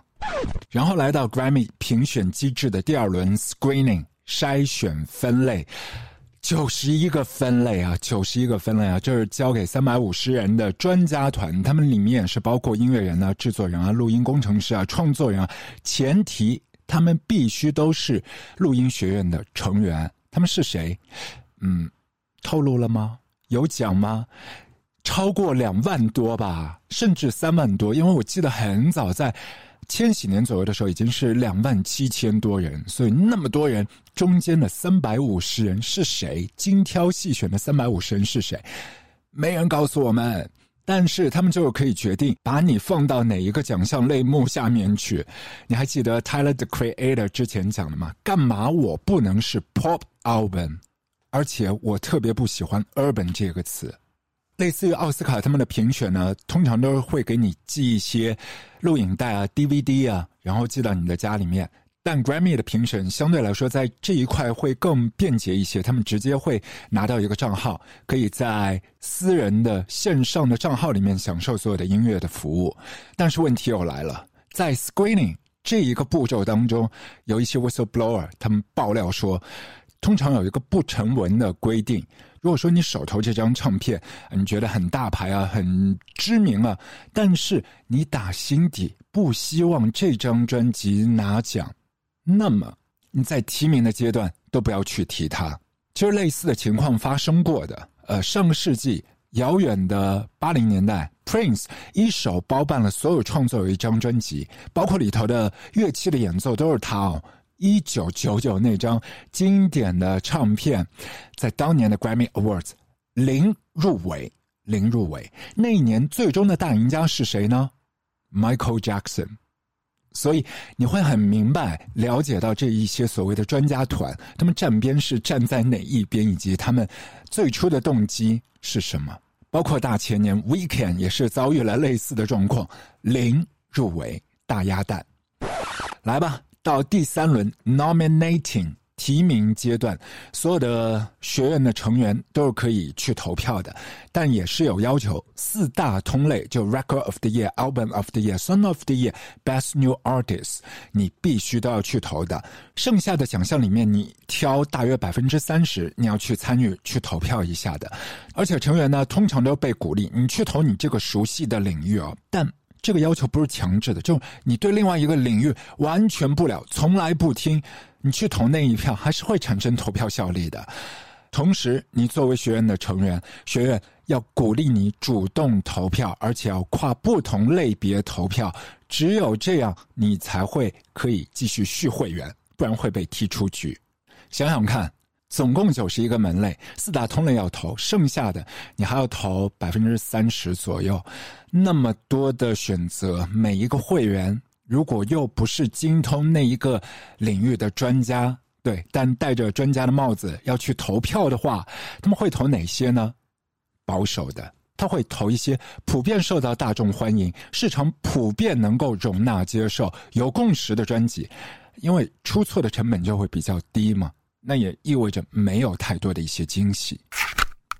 A: 然后来到 Grammy 评选机制的第二轮 Screening 筛选分类。九十一个分类啊，九十一个分类啊，这是交给三百五十人的专家团，他们里面也是包括音乐人啊、制作人啊、录音工程师啊、创作人啊，前提他们必须都是录音学院的成员。他们是谁？嗯，透露了吗？有奖吗？超过两万多吧，甚至三万多，因为我记得很早在千禧年左右的时候已经是两万七千多人，所以那么多人中间的三百五十人是谁？精挑细选的三百五十人是谁？没人告诉我们。但是他们就可以决定把你放到哪一个奖项类目下面去。你还记得 Tyler the Creator 之前讲的吗？干嘛我不能是 Pop Album？而且我特别不喜欢 Urban 这个词。类似于奥斯卡他们的评选呢，通常都会给你寄一些录影带啊、DVD 啊，然后寄到你的家里面。但 Grammy 的评审相对来说在这一块会更便捷一些，他们直接会拿到一个账号，可以在私人的线上的账号里面享受所有的音乐的服务。但是问题又来了，在 Screening 这一个步骤当中，有一些 Whistleblower 他们爆料说，通常有一个不成文的规定：如果说你手头这张唱片你觉得很大牌啊、很知名啊，但是你打心底不希望这张专辑拿奖。那么你在提名的阶段都不要去提它。其实类似的情况发生过的，呃，上个世纪遥远的八零年代，Prince 一手包办了所有创作有一张专辑，包括里头的乐器的演奏都是他哦。一九九九那张经典的唱片，在当年的 Grammy Awards 零入围，零入围。那一年最终的大赢家是谁呢？Michael Jackson。所以你会很明白、了解到这一些所谓的专家团，他们站边是站在哪一边，以及他们最初的动机是什么。包括大前年 Weekend 也是遭遇了类似的状况，零入围大鸭蛋。来吧，到第三轮 Nominating。提名阶段，所有的学院的成员都是可以去投票的，但也是有要求。四大通类就 Record of the Year、Album of the Year、Song of the Year、Best New Artist，你必须都要去投的。剩下的奖项里面，你挑大约百分之三十，你要去参与去投票一下的。而且成员呢，通常都被鼓励你去投你这个熟悉的领域哦，但。这个要求不是强制的，就你对另外一个领域完全不了，从来不听，你去投那一票还是会产生投票效力的。同时，你作为学院的成员，学院要鼓励你主动投票，而且要跨不同类别投票，只有这样你才会可以继续续会员，不然会被踢出局。想想看。总共九十一个门类，四大通类要投，剩下的你还要投百分之三十左右。那么多的选择，每一个会员如果又不是精通那一个领域的专家，对，但戴着专家的帽子要去投票的话，他们会投哪些呢？保守的，他会投一些普遍受到大众欢迎、市场普遍能够容纳接受、有共识的专辑，因为出错的成本就会比较低嘛。那也意味着没有太多的一些惊喜。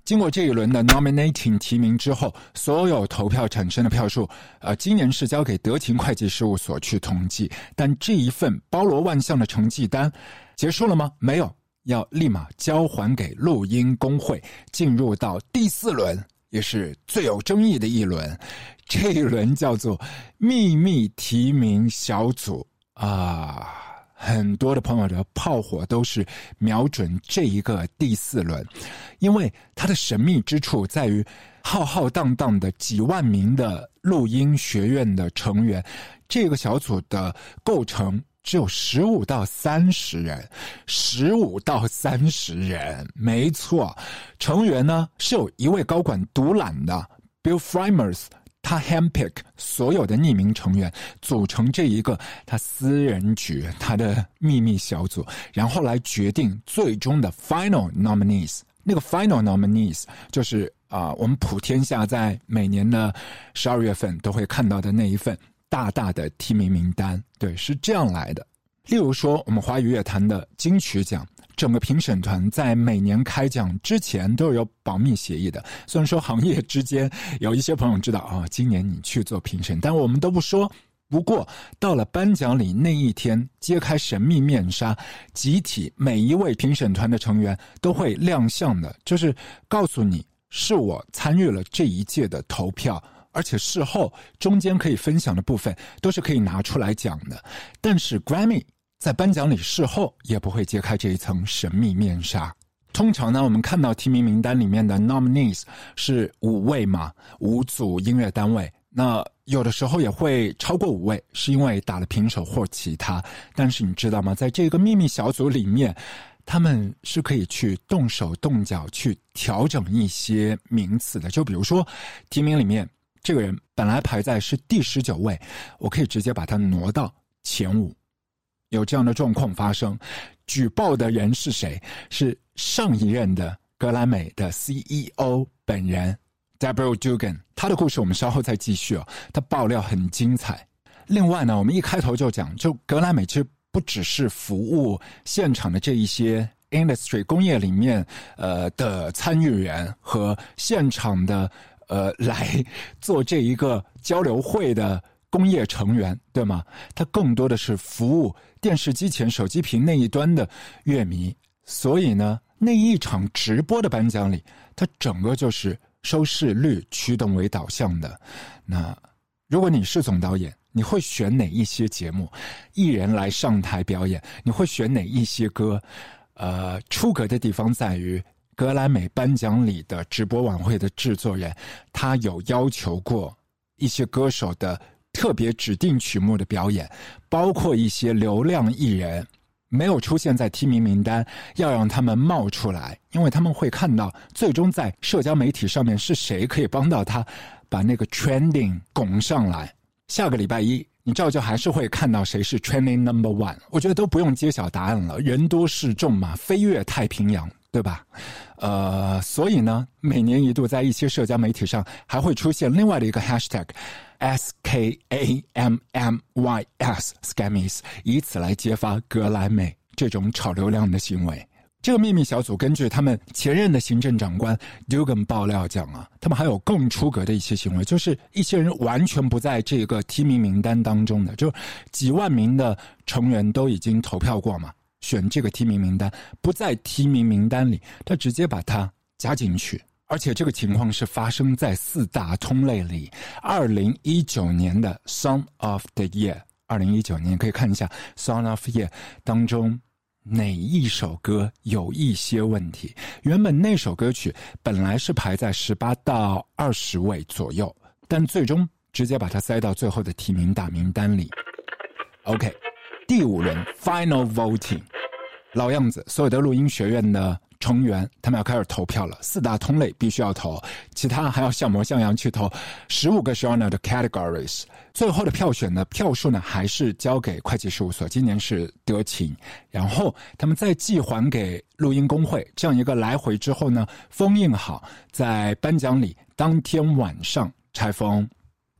A: 经过这一轮的 nominating 提名之后，所有投票产生的票数，呃，今年是交给德勤会计事务所去统计。但这一份包罗万象的成绩单结束了吗？没有，要立马交还给录音工会，进入到第四轮，也是最有争议的一轮。这一轮叫做秘密提名小组啊。很多的朋友的炮火都是瞄准这一个第四轮，因为它的神秘之处在于浩浩荡荡的几万名的录音学院的成员，这个小组的构成只有十五到三十人，十五到三十人，没错，成员呢是有一位高管独揽的，Bill Frimers。他 handpick 所有的匿名成员组成这一个他私人局，他的秘密小组，然后来决定最终的 final nominees。那个 final nominees 就是啊，我们普天下在每年的十二月份都会看到的那一份大大的提名名单。对，是这样来的。例如说，我们华语乐坛的金曲奖。整个评审团在每年开奖之前都是有保密协议的。虽然说行业之间有一些朋友知道啊，今年你去做评审，但我们都不说。不过到了颁奖礼那一天，揭开神秘面纱，集体每一位评审团的成员都会亮相的，就是告诉你是我参与了这一届的投票，而且事后中间可以分享的部分都是可以拿出来讲的。但是 Grammy。在颁奖礼事后也不会揭开这一层神秘面纱。通常呢，我们看到提名名单里面的 nominees 是五位嘛，五组音乐单位，那有的时候也会超过五位，是因为打了平手或其他。但是你知道吗？在这个秘密小组里面，他们是可以去动手动脚去调整一些名次的。就比如说，提名里面这个人本来排在是第十九位，我可以直接把他挪到前五。有这样的状况发生，举报的人是谁？是上一任的格莱美的 CEO 本人。Deborah Dugan，他的故事我们稍后再继续哦。他爆料很精彩。另外呢，我们一开头就讲，就格莱美其实不只是服务现场的这一些 industry 工业里面呃的参与人和现场的呃来做这一个交流会的工业成员，对吗？他更多的是服务电视机前、手机屏那一端的乐迷。所以呢，那一场直播的颁奖礼，它整个就是。收视率驱动为导向的，那如果你是总导演，你会选哪一些节目？艺人来上台表演，你会选哪一些歌？呃，出格的地方在于，格莱美颁奖礼的直播晚会的制作人，他有要求过一些歌手的特别指定曲目的表演，包括一些流量艺人。没有出现在提名名单，要让他们冒出来，因为他们会看到最终在社交媒体上面是谁可以帮到他，把那个 trending 拱上来。下个礼拜一，你照旧还是会看到谁是 trending number one。我觉得都不用揭晓答案了，人多势众嘛，飞越太平洋，对吧？呃，所以呢，每年一度在一些社交媒体上还会出现另外的一个 hashtag。S K A M M Y S Scammies，以此来揭发格莱美这种炒流量的行为。这个秘密小组根据他们前任的行政长官 Dugan 爆料讲啊，他们还有更出格的一些行为，就是一些人完全不在这个提名名单当中的，就几万名的成员都已经投票过嘛，选这个提名名单不在提名名单里，他直接把它加进去。而且这个情况是发生在四大通类里，二零一九年的 Song of the Year，二零一九年可以看一下 Song of the Year 当中哪一首歌有一些问题。原本那首歌曲本来是排在十八到二十位左右，但最终直接把它塞到最后的提名大名单里。OK，第五轮 Final Voting，老样子，所有的录音学院的。成员他们要开始投票了，四大通类必须要投，其他还要像模像样去投十五个 genre 的 categories。最后的票选呢，票数呢还是交给会计事务所，今年是德勤，然后他们再寄还给录音工会，这样一个来回之后呢，封印好，在颁奖礼当天晚上拆封。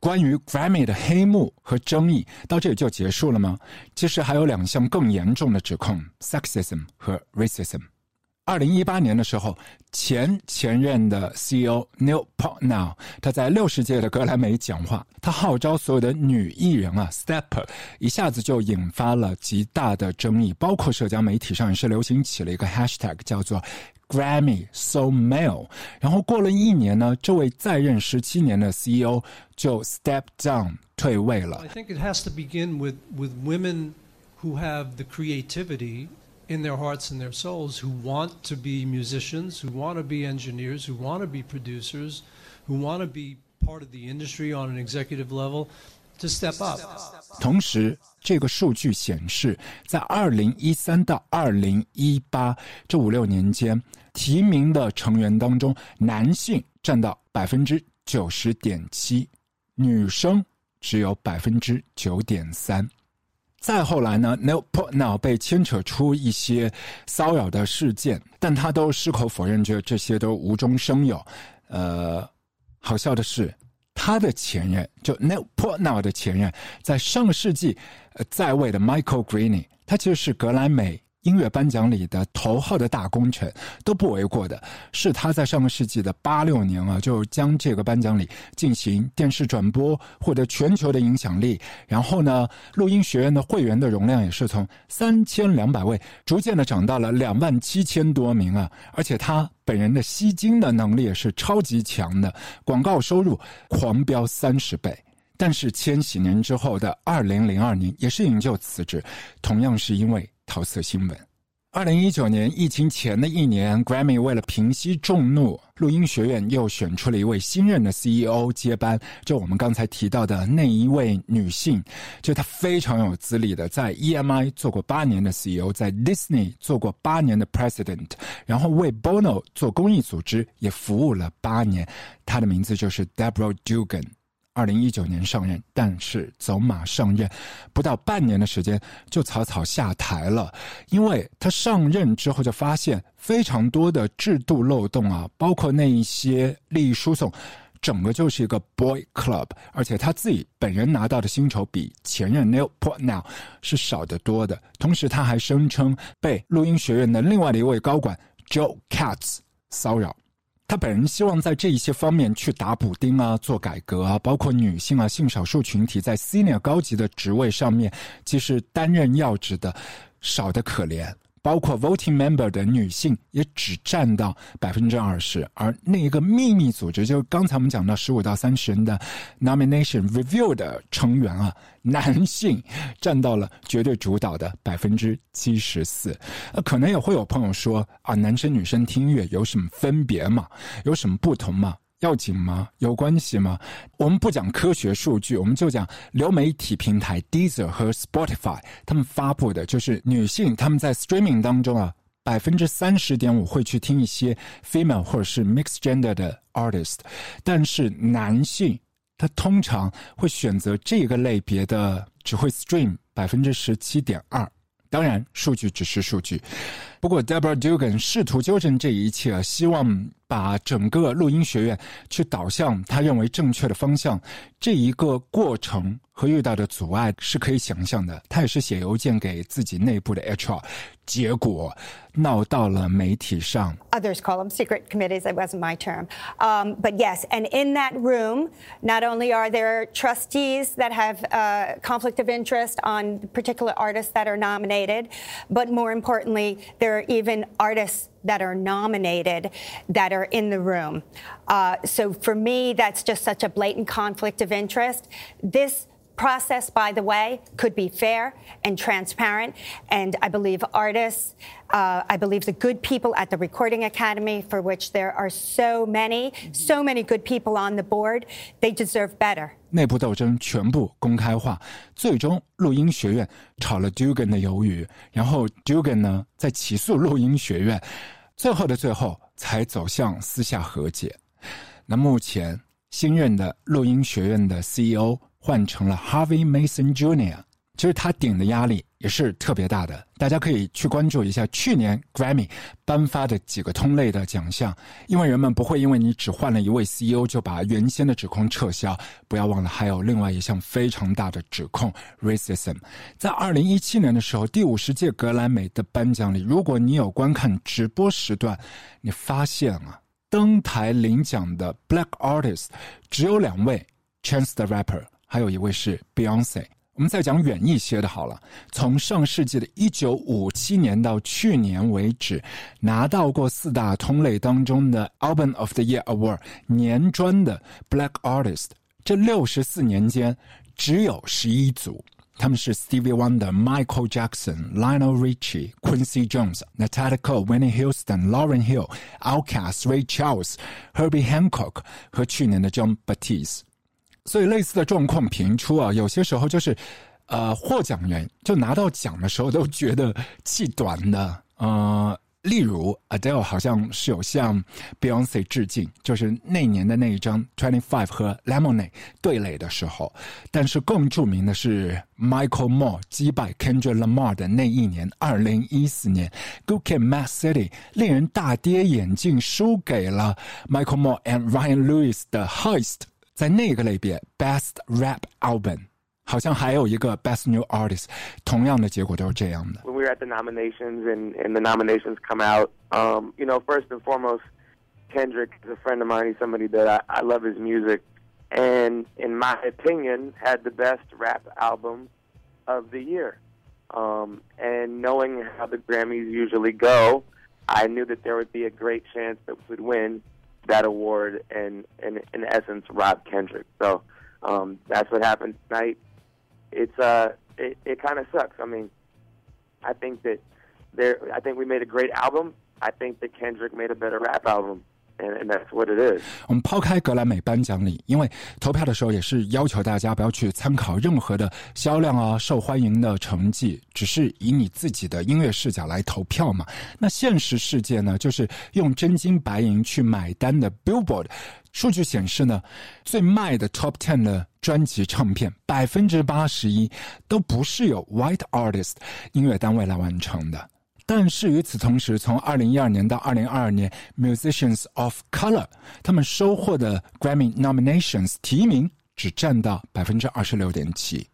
A: 关于 Grammy 的黑幕和争议到这里就结束了吗？其实还有两项更严重的指控：sexism 和 racism。二零一八年的时候，前前任的 CEO Neil Portnow，他在六十届的格莱美讲话，他号召所有的女艺人啊，stepper，一下子就引发了极大的争议，包括社交媒体上也是流行起了一个 hashtag，叫做 Grammy So Male。然后过了一年呢，这位在任十七年的 CEO 就 step down 退位了。
I: I think it has to begin with with women who have the creativity. in their hearts and their souls who want to be musicians, who want to be engineers, who want to be producers, who want to be part of the industry on an executive level to step up.
A: 同时，这个数据显示，在二零一三到二零一八这五六年间，提名的成员当中，男性占到百分之九十点七，女生只有百分之九点三。 再后来呢，Neil Portnow 被牵扯出一些骚扰的事件，但他都矢口否认，觉得这些都无中生有。呃，好笑的是，他的前任就 Neil Portnow 的前任，在上个世纪在位的 Michael Greeny，他其实是格莱美。音乐颁奖礼的头号的大功臣都不为过的，是他在上个世纪的八六年啊，就将这个颁奖礼进行电视转播，获得全球的影响力。然后呢，录音学院的会员的容量也是从三千两百位逐渐的涨到了两万七千多名啊！而且他本人的吸金的能力也是超级强的，广告收入狂飙三十倍。但是千禧年之后的二零零二年，也是引咎辞职，同样是因为。桃色新闻，二零一九年疫情前的一年，Grammy 为了平息众怒，录音学院又选出了一位新任的 CEO 接班，就我们刚才提到的那一位女性，就她非常有资历的，在 EMI 做过八年的 CEO，在 Disney 做过八年的 President，然后为 Bono 做公益组织也服务了八年，她的名字就是 Deborah Dugan。二零一九年上任，但是走马上任，不到半年的时间就草草下台了。因为他上任之后就发现非常多的制度漏洞啊，包括那一些利益输送，整个就是一个 boy club。而且他自己本人拿到的薪酬比前任 Neil Portnow 是少得多的。同时，他还声称被录音学院的另外的一位高管 Joe Katz 骚扰。他本人希望在这一些方面去打补丁啊，做改革啊，包括女性啊、性少数群体在 senior 高级的职位上面，其实担任要职的少得可怜。包括 voting member 的女性也只占到百分之二十，而那一个秘密组织，就是刚才我们讲到十五到三十人的 nomination review 的成员啊，男性占到了绝对主导的百分之七十四。可能也会有朋友说啊，男生女生听音乐有什么分别吗？有什么不同吗？要紧吗？有关系吗？我们不讲科学数据，我们就讲流媒体平台 Deezer 和 Spotify 他们发布的，就是女性他们在 streaming 当中啊，百分之三十点五会去听一些 female 或者是 mixed gender 的 artist，但是男性他通常会选择这个类别的，只会 stream 百分之十七点二。当然，数据只是数据。不过，Deborah Dugan 试图纠正这一切，希望把整个录音学院去导向他认为正确的方向。这一个过程和遇到的阻碍是可以想象的。他也是写邮件给自己内部的 HR，结果闹到了媒体上。
J: Others call them secret committees. It wasn't my term. Um, but yes, and in that room, not only are there trustees that have uh, conflict of interest on particular artists that are nominated, but more importantly, there are even artists that are nominated that are in the room. Uh, so for me, that's just such a blatant conflict of interest. This process, by the way, could be fair and transparent. And I believe artists, uh, I believe the good people at the Recording Academy, for which there are so many, so many good people on the board, they deserve better.
A: 内部斗争全部公开化，最终录音学院炒了 Dugan 的鱿鱼，然后 Dugan 呢在起诉录音学院，最后的最后才走向私下和解。那目前新任的录音学院的 CEO 换成了 Harvey Mason Jr.，其实他顶的压力也是特别大的。大家可以去关注一下去年 Grammy 颁发的几个通类的奖项，因为人们不会因为你只换了一位 CEO 就把原先的指控撤销。不要忘了，还有另外一项非常大的指控 racism。在二零一七年的时候，第五十届格莱美的颁奖礼，如果你有观看直播时段，你发现啊，登台领奖的 Black artist 只有两位，Chance the Rapper。还有一位是 Beyonce。我们再讲远一些的，好了。从上世纪的一九五七年到去年为止，拿到过四大通类当中的 Album of the Year Award 年专的 Black Artist，这六十四年间只有十一组。他们是 Stevie Wonder、Michael Jackson、Lionel Richie、Quincy Jones、Natalia Cole、Winnie Houston、Lauren Hill、Outkast、Ray Charles、Herbie Hancock 和去年的 John Batiste。所以类似的状况频出啊，有些时候就是，呃，获奖人就拿到奖的时候都觉得气短的，呃，例如 Adele 好像是有向 Beyonce 致敬，就是那年的那一张 Twenty Five 和 Lemonade 对垒的时候，但是更著名的是 Michael Moore 击败 Kendrick Lamar 的那一年，二零一四年 Good Kid, Mad City 令人大跌眼镜，输给了 Michael Moore and Ryan Lewis 的 Heist。在那个类别，Best Rap Album，好像还有一个 Best New Artist，同样的结果都是这样的。
K: When we were at the nominations and, and the nominations come out, um, you know, first and foremost, Kendrick is a friend of mine. He's somebody that I, I love his music, and in my opinion, had the best rap album of the year. Um, and knowing how the Grammys usually go, I knew that there would be a great chance that we would win that award and, and in essence Rob Kendrick. So um, that's what happened tonight. It's uh it, it kind of sucks. I mean, I think that there, I think we made a great album. I think that Kendrick made a better rap album. And, that's what it is.
A: 我们抛开格莱美颁奖礼，因为投票的时候也是要求大家不要去参考任何的销量啊、受欢迎的成绩，只是以你自己的音乐视角来投票嘛。那现实世界呢，就是用真金白银去买单的 Billboard。数据显示呢，最卖的 Top Ten 的专辑唱片，百分之八十一都不是由 White Artist 音乐单位来完成的。但是与此同时，从二零一二年到二零二二年，Musicians of Color 他们收获的 Grammy nominations 提名只占到百分之二十六点七。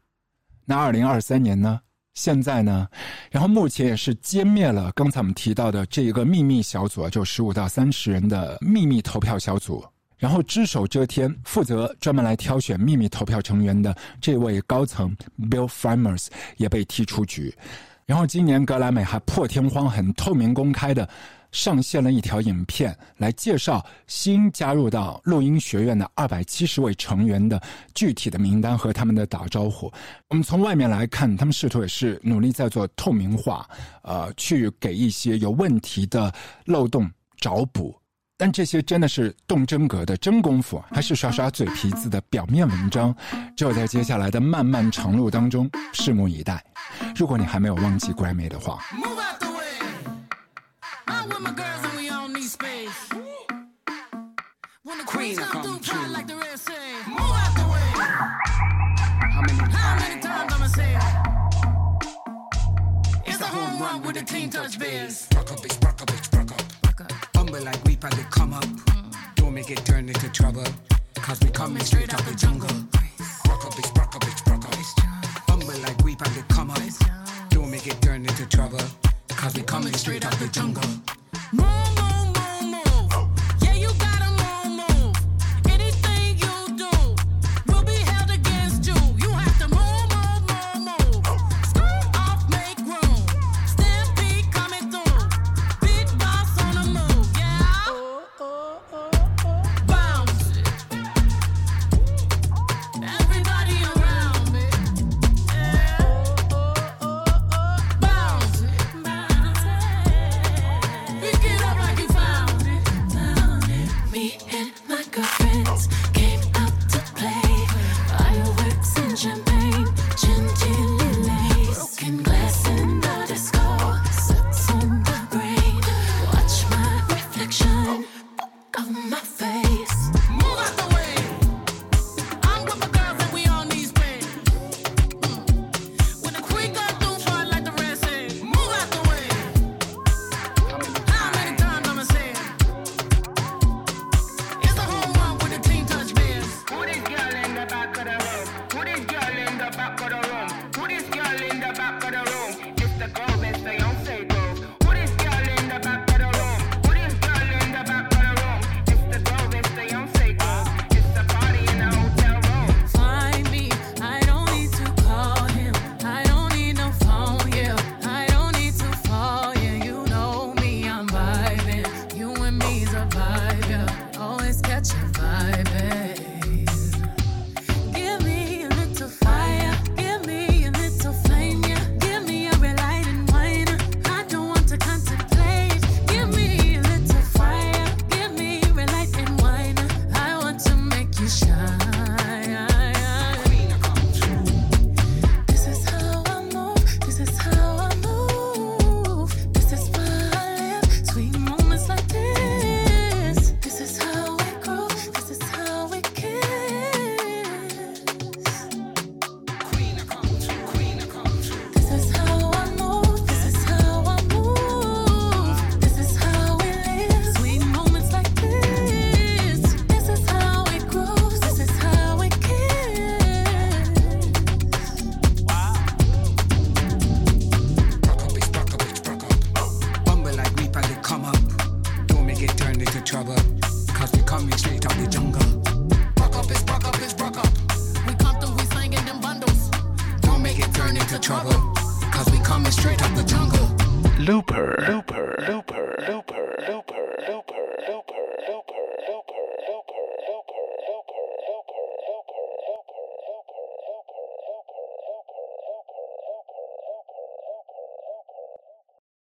A: 那二零二三年呢？现在呢？然后目前也是歼灭了刚才我们提到的这一个秘密小组，就十五到三十人的秘密投票小组。然后只手遮天，负责专门来挑选秘密投票成员的这位高层 Bill Framers 也被踢出局。然后今年格莱美还破天荒、很透明、公开的上线了一条影片，来介绍新加入到录音学院的二百七十位成员的具体的名单和他们的打招呼。我们从外面来看，他们试图也是努力在做透明化，呃，去给一些有问题的漏洞找补。但这些真的是动真格的真功夫，还是耍耍嘴皮子的表面文章？只有在接下来的漫漫长路当中，拭目以待。如果你还没有忘记 Grammy 的话。
L: Humble like we probably come up. Don't make it turn into trouble. Cause we coming straight out the jungle. Rock up, bitch, rock up, bitch, rock up. Humble like we probably come up. Don't make it turn into trouble. Cause we coming straight out the jungle. The back of the room?